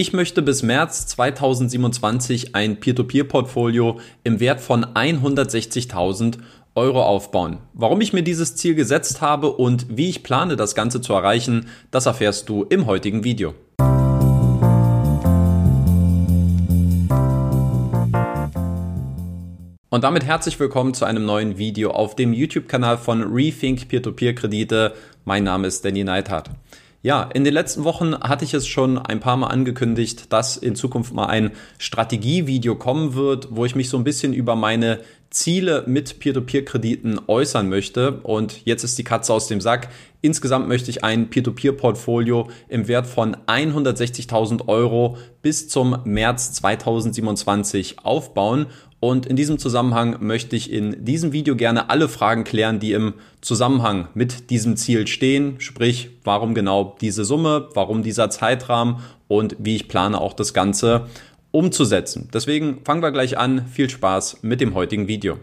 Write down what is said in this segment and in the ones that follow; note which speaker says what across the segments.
Speaker 1: Ich möchte bis März 2027 ein Peer-to-Peer-Portfolio im Wert von 160.000 Euro aufbauen. Warum ich mir dieses Ziel gesetzt habe und wie ich plane, das Ganze zu erreichen, das erfährst du im heutigen Video. Und damit herzlich willkommen zu einem neuen Video auf dem YouTube-Kanal von Rethink Peer-to-Peer-Kredite. Mein Name ist Danny Neithardt. Ja, in den letzten Wochen hatte ich es schon ein paar Mal angekündigt, dass in Zukunft mal ein Strategievideo kommen wird, wo ich mich so ein bisschen über meine Ziele mit Peer-to-Peer-Krediten äußern möchte. Und jetzt ist die Katze aus dem Sack. Insgesamt möchte ich ein Peer-to-Peer-Portfolio im Wert von 160.000 Euro bis zum März 2027 aufbauen. Und in diesem Zusammenhang möchte ich in diesem Video gerne alle Fragen klären, die im Zusammenhang mit diesem Ziel stehen. Sprich, warum genau diese Summe, warum dieser Zeitrahmen und wie ich plane auch das Ganze umzusetzen. Deswegen fangen wir gleich an. Viel Spaß mit dem heutigen Video.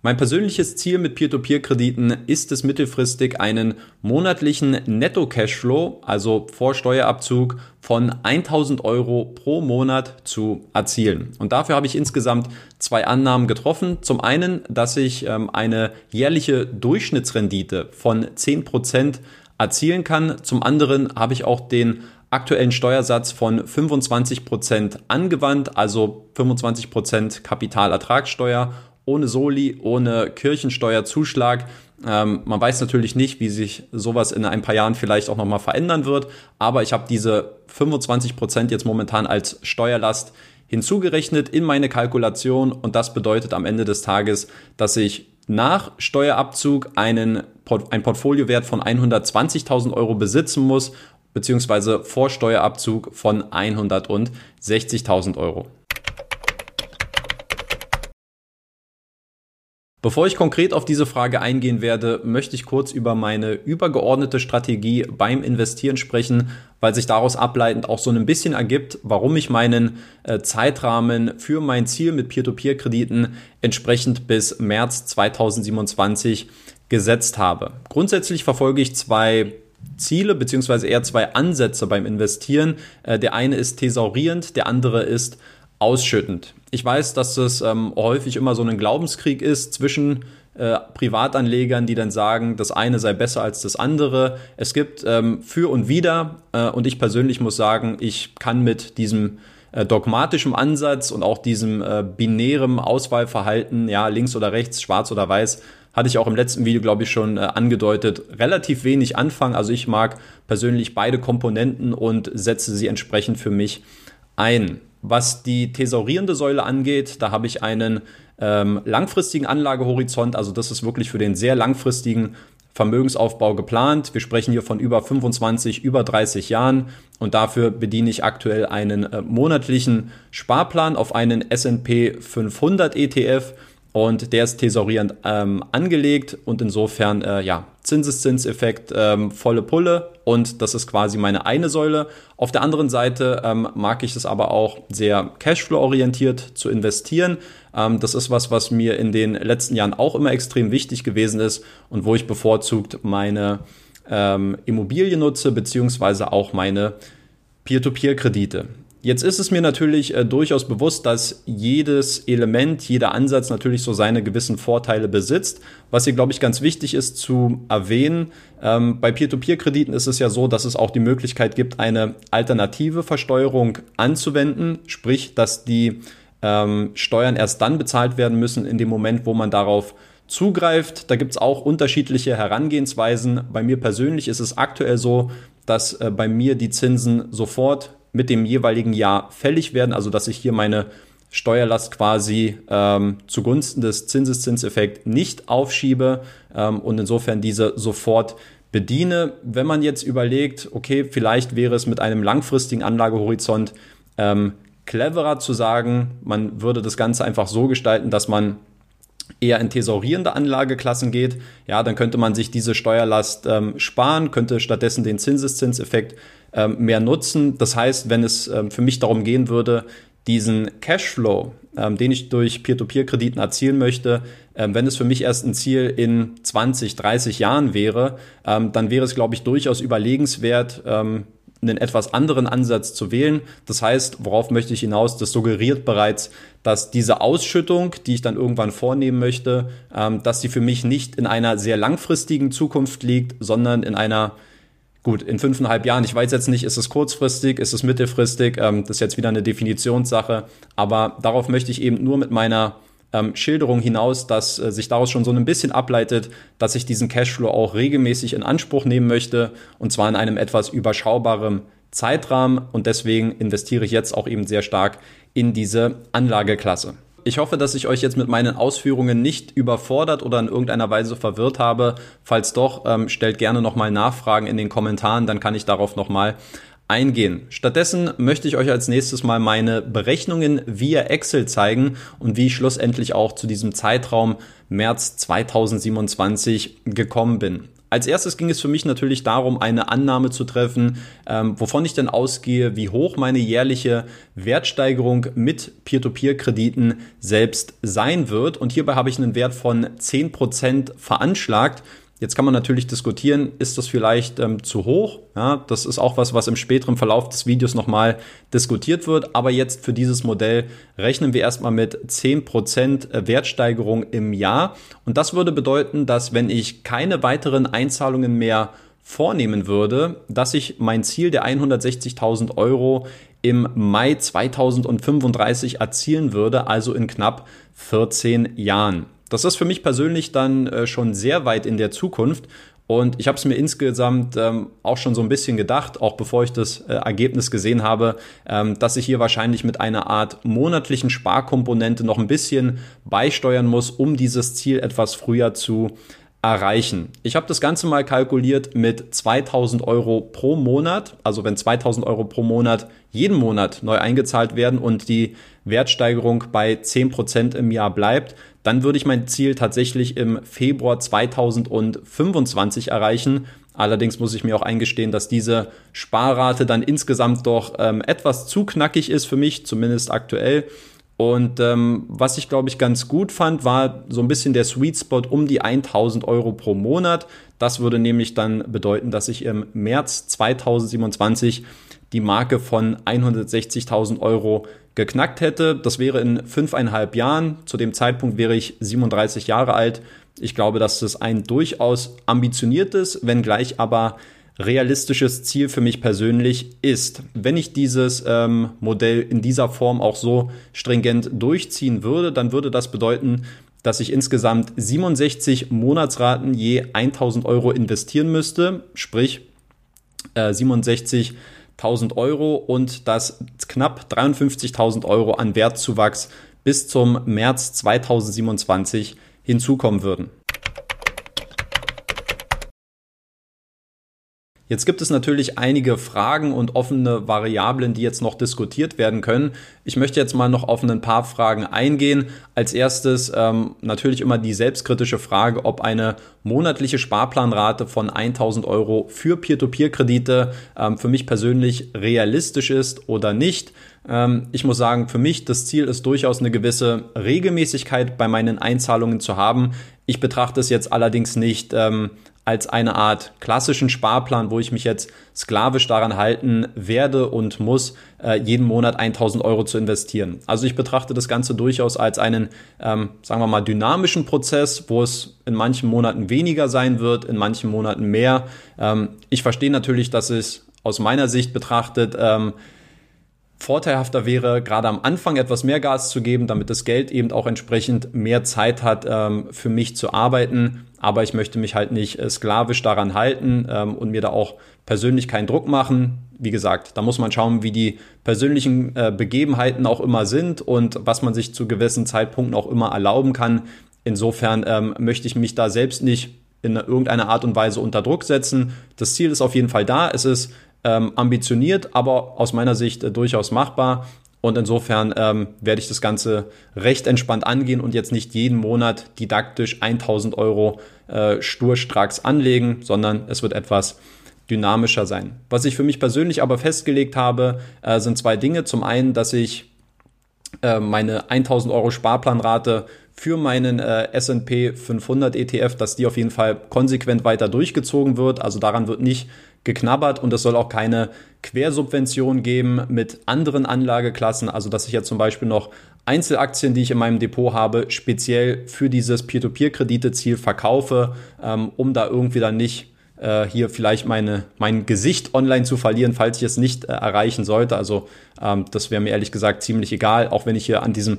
Speaker 1: Mein persönliches Ziel mit Peer-to-Peer-Krediten ist es mittelfristig einen monatlichen Netto-Cashflow, also vor Steuerabzug von 1000 Euro pro Monat zu erzielen. Und dafür habe ich insgesamt zwei Annahmen getroffen. Zum einen, dass ich ähm, eine jährliche Durchschnittsrendite von 10% erzielen kann. Zum anderen habe ich auch den aktuellen Steuersatz von 25% angewandt, also 25% Kapitalertragssteuer ohne Soli, ohne Kirchensteuerzuschlag. Ähm, man weiß natürlich nicht, wie sich sowas in ein paar Jahren vielleicht auch nochmal verändern wird, aber ich habe diese 25 Prozent jetzt momentan als Steuerlast hinzugerechnet in meine Kalkulation und das bedeutet am Ende des Tages, dass ich nach Steuerabzug einen, ein Portfoliowert von 120.000 Euro besitzen muss, beziehungsweise vor Steuerabzug von 160.000 Euro. Bevor ich konkret auf diese Frage eingehen werde, möchte ich kurz über meine übergeordnete Strategie beim Investieren sprechen, weil sich daraus ableitend auch so ein bisschen ergibt, warum ich meinen äh, Zeitrahmen für mein Ziel mit Peer-to-Peer-Krediten entsprechend bis März 2027 gesetzt habe. Grundsätzlich verfolge ich zwei Ziele beziehungsweise eher zwei Ansätze beim Investieren. Äh, der eine ist thesaurierend, der andere ist ausschüttend. Ich weiß, dass es ähm, häufig immer so ein Glaubenskrieg ist zwischen äh, Privatanlegern, die dann sagen, das eine sei besser als das andere. Es gibt ähm, für und wider äh, und ich persönlich muss sagen, ich kann mit diesem äh, dogmatischen Ansatz und auch diesem äh, binären Auswahlverhalten, ja, links oder rechts, schwarz oder weiß, hatte ich auch im letzten Video, glaube ich, schon äh, angedeutet, relativ wenig anfangen. Also ich mag persönlich beide Komponenten und setze sie entsprechend für mich ein. Was die thesaurierende Säule angeht, da habe ich einen ähm, langfristigen Anlagehorizont, also das ist wirklich für den sehr langfristigen Vermögensaufbau geplant. Wir sprechen hier von über 25, über 30 Jahren. Und dafür bediene ich aktuell einen äh, monatlichen Sparplan auf einen S&P 500 ETF und der ist thesaurierend ähm, angelegt und insofern, äh, ja, Zinseszinseffekt, ähm, volle Pulle und das ist quasi meine eine Säule. Auf der anderen Seite ähm, mag ich es aber auch sehr Cashflow-orientiert zu investieren. Ähm, das ist was, was mir in den letzten Jahren auch immer extrem wichtig gewesen ist und wo ich bevorzugt meine ähm, Immobilien nutze, beziehungsweise auch meine Peer-to-Peer-Kredite. Jetzt ist es mir natürlich äh, durchaus bewusst, dass jedes Element, jeder Ansatz natürlich so seine gewissen Vorteile besitzt. Was hier, glaube ich, ganz wichtig ist zu erwähnen, ähm, bei Peer-to-Peer-Krediten ist es ja so, dass es auch die Möglichkeit gibt, eine alternative Versteuerung anzuwenden, sprich, dass die ähm, Steuern erst dann bezahlt werden müssen in dem Moment, wo man darauf zugreift. Da gibt es auch unterschiedliche Herangehensweisen. Bei mir persönlich ist es aktuell so, dass äh, bei mir die Zinsen sofort mit dem jeweiligen Jahr fällig werden, also dass ich hier meine Steuerlast quasi ähm, zugunsten des Zinseszinseffekts nicht aufschiebe ähm, und insofern diese sofort bediene. Wenn man jetzt überlegt, okay, vielleicht wäre es mit einem langfristigen Anlagehorizont ähm, cleverer zu sagen, man würde das Ganze einfach so gestalten, dass man eher in thesaurierende Anlageklassen geht, ja, dann könnte man sich diese Steuerlast ähm, sparen, könnte stattdessen den Zinseszinseffekt mehr nutzen. Das heißt, wenn es ähm, für mich darum gehen würde, diesen Cashflow, ähm, den ich durch Peer-to-Peer-Krediten erzielen möchte, ähm, wenn es für mich erst ein Ziel in 20, 30 Jahren wäre, ähm, dann wäre es, glaube ich, durchaus überlegenswert, ähm, einen etwas anderen Ansatz zu wählen. Das heißt, worauf möchte ich hinaus? Das suggeriert bereits, dass diese Ausschüttung, die ich dann irgendwann vornehmen möchte, ähm, dass sie für mich nicht in einer sehr langfristigen Zukunft liegt, sondern in einer Gut, in fünfeinhalb Jahren, ich weiß jetzt nicht, ist es kurzfristig, ist es mittelfristig, ähm, das ist jetzt wieder eine Definitionssache, aber darauf möchte ich eben nur mit meiner ähm, Schilderung hinaus, dass äh, sich daraus schon so ein bisschen ableitet, dass ich diesen Cashflow auch regelmäßig in Anspruch nehmen möchte und zwar in einem etwas überschaubaren Zeitrahmen und deswegen investiere ich jetzt auch eben sehr stark in diese Anlageklasse. Ich hoffe, dass ich euch jetzt mit meinen Ausführungen nicht überfordert oder in irgendeiner Weise verwirrt habe. Falls doch, ähm, stellt gerne nochmal Nachfragen in den Kommentaren, dann kann ich darauf nochmal eingehen. Stattdessen möchte ich euch als nächstes mal meine Berechnungen via Excel zeigen und wie ich schlussendlich auch zu diesem Zeitraum März 2027 gekommen bin. Als erstes ging es für mich natürlich darum, eine Annahme zu treffen, ähm, wovon ich denn ausgehe, wie hoch meine jährliche Wertsteigerung mit Peer-to-Peer-Krediten selbst sein wird. Und hierbei habe ich einen Wert von 10% veranschlagt. Jetzt kann man natürlich diskutieren, ist das vielleicht ähm, zu hoch? Ja, das ist auch was, was im späteren Verlauf des Videos nochmal diskutiert wird. Aber jetzt für dieses Modell rechnen wir erstmal mit 10% Wertsteigerung im Jahr. Und das würde bedeuten, dass wenn ich keine weiteren Einzahlungen mehr vornehmen würde, dass ich mein Ziel der 160.000 Euro im Mai 2035 erzielen würde, also in knapp 14 Jahren. Das ist für mich persönlich dann äh, schon sehr weit in der Zukunft. Und ich habe es mir insgesamt ähm, auch schon so ein bisschen gedacht, auch bevor ich das äh, Ergebnis gesehen habe, ähm, dass ich hier wahrscheinlich mit einer Art monatlichen Sparkomponente noch ein bisschen beisteuern muss, um dieses Ziel etwas früher zu erreichen. Ich habe das Ganze mal kalkuliert mit 2000 Euro pro Monat. Also wenn 2000 Euro pro Monat jeden Monat neu eingezahlt werden und die Wertsteigerung bei 10 Prozent im Jahr bleibt, dann würde ich mein Ziel tatsächlich im Februar 2025 erreichen. Allerdings muss ich mir auch eingestehen, dass diese Sparrate dann insgesamt doch ähm, etwas zu knackig ist für mich, zumindest aktuell. Und ähm, was ich glaube ich ganz gut fand, war so ein bisschen der Sweet Spot um die 1000 Euro pro Monat. Das würde nämlich dann bedeuten, dass ich im März 2027 die Marke von 160.000 Euro geknackt hätte. Das wäre in fünfeinhalb Jahren. Zu dem Zeitpunkt wäre ich 37 Jahre alt. Ich glaube, dass das ein durchaus ambitioniertes, wenngleich aber realistisches Ziel für mich persönlich ist. Wenn ich dieses ähm, Modell in dieser Form auch so stringent durchziehen würde, dann würde das bedeuten, dass ich insgesamt 67 Monatsraten je 1000 Euro investieren müsste, sprich äh, 67 1000 Euro und dass knapp 53.000 Euro an Wertzuwachs bis zum März 2027 hinzukommen würden. Jetzt gibt es natürlich einige Fragen und offene Variablen, die jetzt noch diskutiert werden können. Ich möchte jetzt mal noch auf ein paar Fragen eingehen. Als erstes ähm, natürlich immer die selbstkritische Frage, ob eine monatliche Sparplanrate von 1000 Euro für Peer-to-Peer-Kredite ähm, für mich persönlich realistisch ist oder nicht. Ähm, ich muss sagen, für mich das Ziel ist durchaus eine gewisse Regelmäßigkeit bei meinen Einzahlungen zu haben. Ich betrachte es jetzt allerdings nicht ähm, als eine Art klassischen Sparplan, wo ich mich jetzt sklavisch daran halten werde und muss, äh, jeden Monat 1000 Euro zu investieren. Also ich betrachte das Ganze durchaus als einen, ähm, sagen wir mal, dynamischen Prozess, wo es in manchen Monaten weniger sein wird, in manchen Monaten mehr. Ähm, ich verstehe natürlich, dass es aus meiner Sicht betrachtet ähm, vorteilhafter wäre, gerade am Anfang etwas mehr Gas zu geben, damit das Geld eben auch entsprechend mehr Zeit hat, ähm, für mich zu arbeiten. Aber ich möchte mich halt nicht äh, sklavisch daran halten ähm, und mir da auch persönlich keinen Druck machen. Wie gesagt, da muss man schauen, wie die persönlichen äh, Begebenheiten auch immer sind und was man sich zu gewissen Zeitpunkten auch immer erlauben kann. Insofern ähm, möchte ich mich da selbst nicht in irgendeiner Art und Weise unter Druck setzen. Das Ziel ist auf jeden Fall da. Es ist ähm, ambitioniert, aber aus meiner Sicht äh, durchaus machbar. Und insofern ähm, werde ich das Ganze recht entspannt angehen und jetzt nicht jeden Monat didaktisch 1000 Euro äh, sturstracks anlegen, sondern es wird etwas dynamischer sein. Was ich für mich persönlich aber festgelegt habe, äh, sind zwei Dinge. Zum einen, dass ich äh, meine 1000 Euro Sparplanrate für meinen äh, S&P 500 ETF, dass die auf jeden Fall konsequent weiter durchgezogen wird. Also daran wird nicht geknabbert und es soll auch keine Quersubvention geben mit anderen Anlageklassen. Also dass ich jetzt zum Beispiel noch Einzelaktien, die ich in meinem Depot habe, speziell für dieses Peer-to-Peer-Kredite-Ziel verkaufe, ähm, um da irgendwie dann nicht äh, hier vielleicht meine, mein Gesicht online zu verlieren, falls ich es nicht äh, erreichen sollte. Also ähm, das wäre mir ehrlich gesagt ziemlich egal, auch wenn ich hier an diesem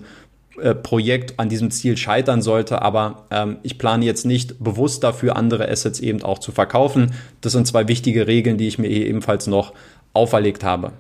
Speaker 1: äh, Projekt, an diesem Ziel scheitern sollte. Aber ähm, ich plane jetzt nicht bewusst dafür, andere Assets eben auch zu verkaufen. Das sind zwei wichtige Regeln, die ich mir hier ebenfalls noch auferlegt habe.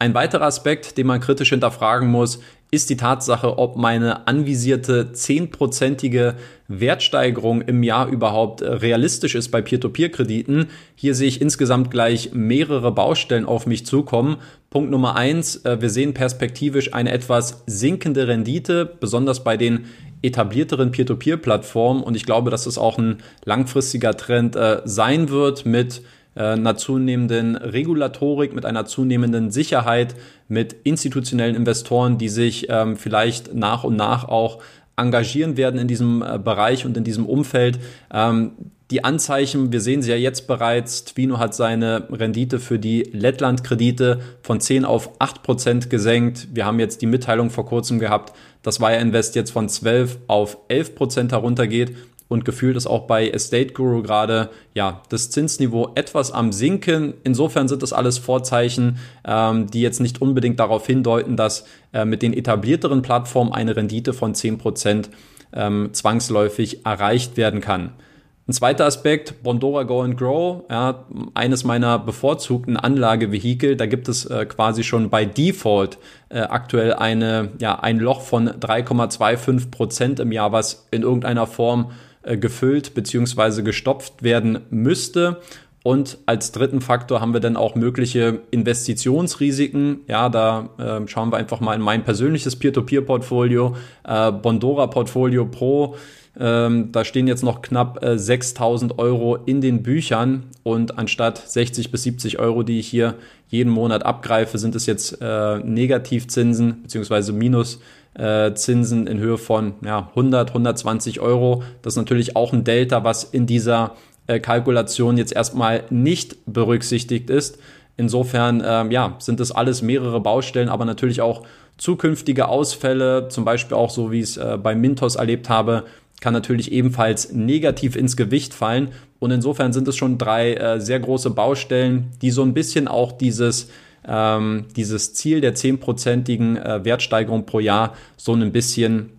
Speaker 1: Ein weiterer Aspekt, den man kritisch hinterfragen muss, ist die Tatsache, ob meine anvisierte zehnprozentige Wertsteigerung im Jahr überhaupt realistisch ist bei Peer-to-Peer-Krediten. Hier sehe ich insgesamt gleich mehrere Baustellen auf mich zukommen. Punkt Nummer eins, äh, wir sehen perspektivisch eine etwas sinkende Rendite, besonders bei den etablierteren Peer-to-Peer-Plattformen. Und ich glaube, dass es auch ein langfristiger Trend äh, sein wird mit äh, einer zunehmenden Regulatorik, mit einer zunehmenden Sicherheit, mit institutionellen Investoren, die sich ähm, vielleicht nach und nach auch engagieren werden in diesem Bereich und in diesem Umfeld. Ähm, die Anzeichen, wir sehen sie ja jetzt bereits, Twino hat seine Rendite für die Lettland-Kredite von 10 auf 8 Prozent gesenkt. Wir haben jetzt die Mitteilung vor kurzem gehabt, dass Wire Invest jetzt von 12 auf 11 Prozent heruntergeht und gefühlt ist auch bei Estate Guru gerade ja das Zinsniveau etwas am sinken. Insofern sind das alles Vorzeichen, ähm, die jetzt nicht unbedingt darauf hindeuten, dass äh, mit den etablierteren Plattformen eine Rendite von 10% ähm, zwangsläufig erreicht werden kann. Ein zweiter Aspekt, Bondora Go and Grow, ja, eines meiner bevorzugten Anlagevehikel. Da gibt es äh, quasi schon bei Default äh, aktuell eine, ja, ein Loch von 3,25 Prozent im Jahr, was in irgendeiner Form äh, gefüllt bzw. gestopft werden müsste. Und als dritten Faktor haben wir dann auch mögliche Investitionsrisiken. Ja, da äh, schauen wir einfach mal in mein persönliches Peer-to-Peer-Portfolio, äh, Bondora Portfolio Pro. Ähm, da stehen jetzt noch knapp äh, 6000 Euro in den Büchern und anstatt 60 bis 70 Euro, die ich hier jeden Monat abgreife, sind es jetzt äh, Negativzinsen bzw. Minus äh, in Höhe von ja, 100, 120 Euro. Das ist natürlich auch ein Delta, was in dieser äh, Kalkulation jetzt erstmal nicht berücksichtigt ist. Insofern ähm, ja, sind das alles mehrere Baustellen, aber natürlich auch zukünftige Ausfälle, zum Beispiel auch so, wie ich es äh, bei Mintos erlebt habe, kann natürlich ebenfalls negativ ins Gewicht fallen. Und insofern sind es schon drei äh, sehr große Baustellen, die so ein bisschen auch dieses ähm, dieses Ziel der zehnprozentigen äh, Wertsteigerung pro Jahr so ein bisschen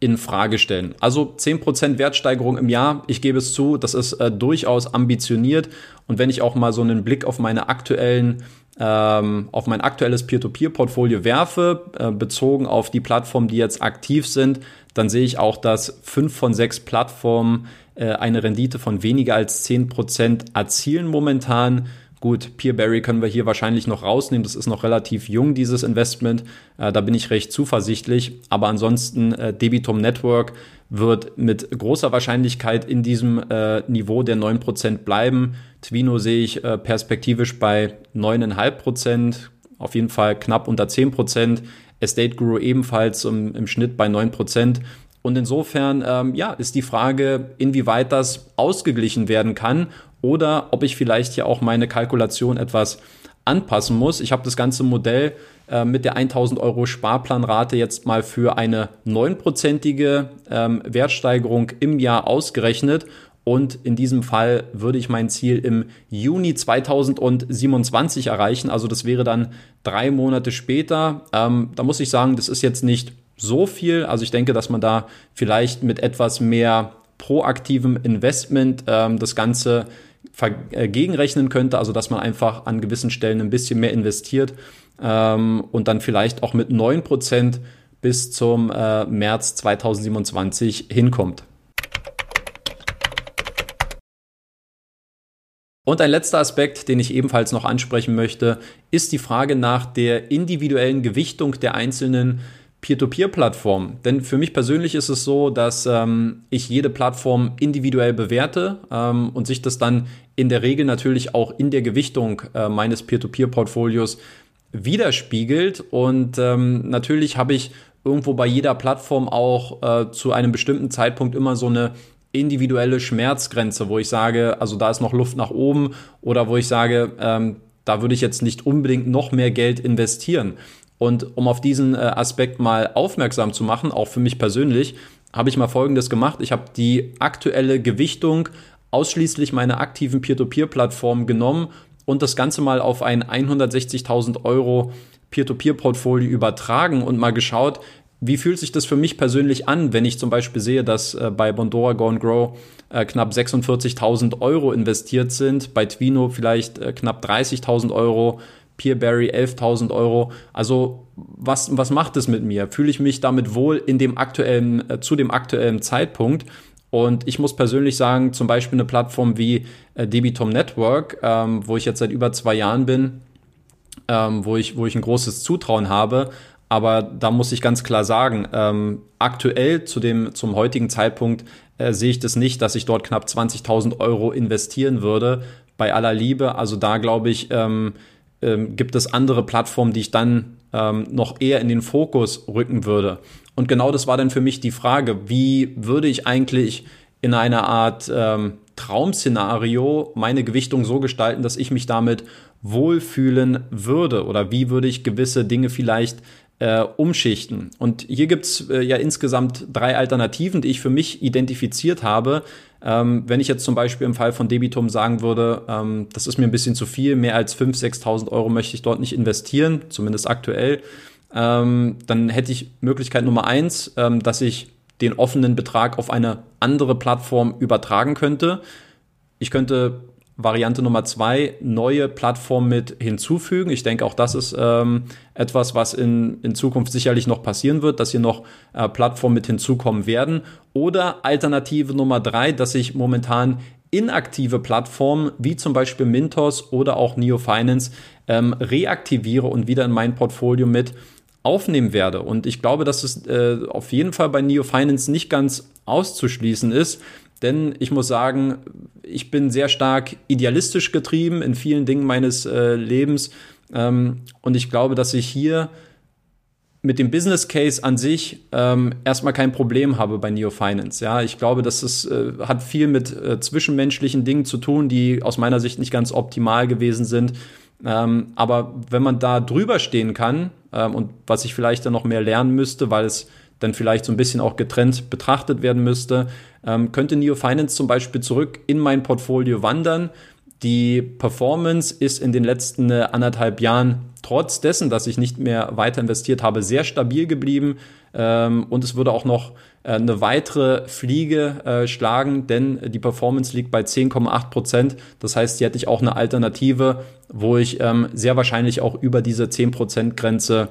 Speaker 1: in Frage stellen. Also 10% Wertsteigerung im Jahr, ich gebe es zu, das ist äh, durchaus ambitioniert. Und wenn ich auch mal so einen Blick auf meine aktuellen ähm, auf mein aktuelles Peer-to-Peer-Portfolio werfe, äh, bezogen auf die Plattformen, die jetzt aktiv sind, dann sehe ich auch, dass fünf von sechs Plattformen äh, eine Rendite von weniger als 10% erzielen momentan. Gut, Peerberry können wir hier wahrscheinlich noch rausnehmen. Das ist noch relativ jung, dieses Investment. Äh, da bin ich recht zuversichtlich. Aber ansonsten, äh, Debitum Network wird mit großer Wahrscheinlichkeit in diesem äh, Niveau der 9% bleiben. Twino sehe ich äh, perspektivisch bei 9,5%, auf jeden Fall knapp unter 10%. Estate Guru ebenfalls im, im Schnitt bei 9%. Und insofern, ähm, ja, ist die Frage, inwieweit das ausgeglichen werden kann oder ob ich vielleicht hier auch meine Kalkulation etwas anpassen muss. Ich habe das ganze Modell äh, mit der 1000 Euro Sparplanrate jetzt mal für eine neunprozentige ähm, Wertsteigerung im Jahr ausgerechnet. Und in diesem Fall würde ich mein Ziel im Juni 2027 erreichen. Also das wäre dann drei Monate später. Ähm, da muss ich sagen, das ist jetzt nicht so viel. Also ich denke, dass man da vielleicht mit etwas mehr proaktivem Investment ähm, das Ganze gegenrechnen könnte, also dass man einfach an gewissen Stellen ein bisschen mehr investiert ähm, und dann vielleicht auch mit 9% bis zum äh, März 2027 hinkommt. Und ein letzter Aspekt, den ich ebenfalls noch ansprechen möchte, ist die Frage nach der individuellen Gewichtung der einzelnen Peer-to-Peer-Plattform. Denn für mich persönlich ist es so, dass ähm, ich jede Plattform individuell bewerte ähm, und sich das dann in der Regel natürlich auch in der Gewichtung äh, meines Peer-to-Peer-Portfolios widerspiegelt. Und ähm, natürlich habe ich irgendwo bei jeder Plattform auch äh, zu einem bestimmten Zeitpunkt immer so eine individuelle Schmerzgrenze, wo ich sage, also da ist noch Luft nach oben oder wo ich sage, ähm, da würde ich jetzt nicht unbedingt noch mehr Geld investieren. Und um auf diesen äh, Aspekt mal aufmerksam zu machen, auch für mich persönlich, habe ich mal Folgendes gemacht. Ich habe die aktuelle Gewichtung ausschließlich meiner aktiven Peer-to-Peer-Plattform genommen und das Ganze mal auf ein 160.000 Euro Peer-to-Peer-Portfolio übertragen und mal geschaut, wie fühlt sich das für mich persönlich an, wenn ich zum Beispiel sehe, dass äh, bei Bondora Go and Grow äh, knapp 46.000 Euro investiert sind, bei Twino vielleicht knapp 30.000 Euro, Peerberry 11.000 Euro. Also was, was macht es mit mir? Fühle ich mich damit wohl in dem aktuellen, äh, zu dem aktuellen Zeitpunkt? Und ich muss persönlich sagen, zum Beispiel eine Plattform wie äh, Debitom Network, ähm, wo ich jetzt seit über zwei Jahren bin, ähm, wo, ich, wo ich ein großes Zutrauen habe. Aber da muss ich ganz klar sagen, ähm, aktuell zu dem, zum heutigen Zeitpunkt äh, sehe ich das nicht, dass ich dort knapp 20.000 Euro investieren würde. Bei aller Liebe, also da glaube ich, ähm, ähm, gibt es andere Plattformen, die ich dann ähm, noch eher in den Fokus rücken würde. Und genau das war dann für mich die Frage, wie würde ich eigentlich in einer Art ähm, Traumszenario meine Gewichtung so gestalten, dass ich mich damit wohlfühlen würde oder wie würde ich gewisse Dinge vielleicht äh, umschichten. Und hier gibt's äh, ja insgesamt drei Alternativen, die ich für mich identifiziert habe. Ähm, wenn ich jetzt zum Beispiel im Fall von Debitum sagen würde, ähm, das ist mir ein bisschen zu viel, mehr als 5.000, 6.000 Euro möchte ich dort nicht investieren, zumindest aktuell, ähm, dann hätte ich Möglichkeit Nummer eins, ähm, dass ich den offenen Betrag auf eine andere Plattform übertragen könnte. Ich könnte Variante Nummer zwei, neue Plattformen mit hinzufügen. Ich denke, auch das ist ähm, etwas, was in, in Zukunft sicherlich noch passieren wird, dass hier noch äh, Plattformen mit hinzukommen werden. Oder Alternative Nummer drei, dass ich momentan inaktive Plattformen wie zum Beispiel Mintos oder auch Neo Finance ähm, reaktiviere und wieder in mein Portfolio mit aufnehmen werde. Und ich glaube, dass es äh, auf jeden Fall bei Neo Finance nicht ganz auszuschließen ist, denn ich muss sagen, ich bin sehr stark idealistisch getrieben in vielen Dingen meines äh, Lebens. Ähm, und ich glaube, dass ich hier mit dem Business Case an sich ähm, erstmal kein Problem habe bei Neo Finance. Ja, ich glaube, dass es äh, hat viel mit äh, zwischenmenschlichen Dingen zu tun, die aus meiner Sicht nicht ganz optimal gewesen sind. Ähm, aber wenn man da drüber stehen kann ähm, und was ich vielleicht dann noch mehr lernen müsste, weil es dann vielleicht so ein bisschen auch getrennt betrachtet werden müsste, ähm, könnte Neo Finance zum Beispiel zurück in mein Portfolio wandern. Die Performance ist in den letzten äh, anderthalb Jahren trotz dessen, dass ich nicht mehr weiter investiert habe, sehr stabil geblieben. Ähm, und es würde auch noch äh, eine weitere Fliege äh, schlagen, denn die Performance liegt bei 10,8 Prozent. Das heißt, hier hätte ich auch eine Alternative, wo ich ähm, sehr wahrscheinlich auch über diese 10 Prozent Grenze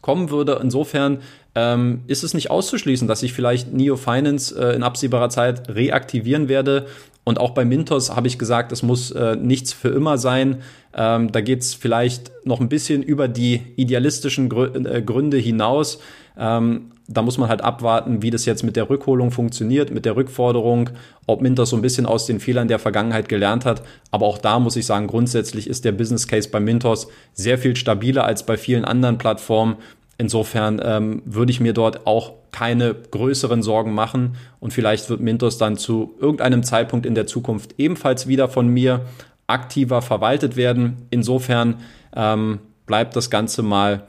Speaker 1: kommen würde. Insofern ähm, ist es nicht auszuschließen, dass ich vielleicht Neo Finance äh, in absehbarer Zeit reaktivieren werde. Und auch bei Mintos habe ich gesagt, es muss äh, nichts für immer sein. Ähm, da geht es vielleicht noch ein bisschen über die idealistischen Grü äh, Gründe hinaus. Ähm, da muss man halt abwarten, wie das jetzt mit der Rückholung funktioniert, mit der Rückforderung, ob Mintos so ein bisschen aus den Fehlern der Vergangenheit gelernt hat. Aber auch da muss ich sagen, grundsätzlich ist der Business Case bei Mintos sehr viel stabiler als bei vielen anderen Plattformen. Insofern ähm, würde ich mir dort auch keine größeren Sorgen machen und vielleicht wird Mintos dann zu irgendeinem Zeitpunkt in der Zukunft ebenfalls wieder von mir aktiver verwaltet werden. Insofern ähm, bleibt das Ganze mal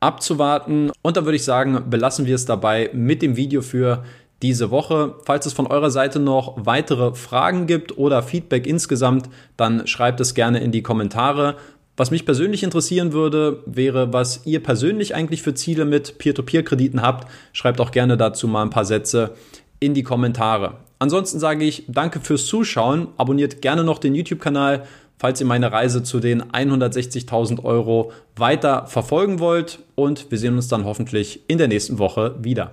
Speaker 1: abzuwarten. Und da würde ich sagen, belassen wir es dabei mit dem Video für diese Woche. Falls es von eurer Seite noch weitere Fragen gibt oder Feedback insgesamt, dann schreibt es gerne in die Kommentare. Was mich persönlich interessieren würde, wäre, was ihr persönlich eigentlich für Ziele mit Peer-to-Peer-Krediten habt. Schreibt auch gerne dazu mal ein paar Sätze in die Kommentare. Ansonsten sage ich danke fürs Zuschauen. Abonniert gerne noch den YouTube-Kanal, falls ihr meine Reise zu den 160.000 Euro weiter verfolgen wollt. Und wir sehen uns dann hoffentlich in der nächsten Woche wieder.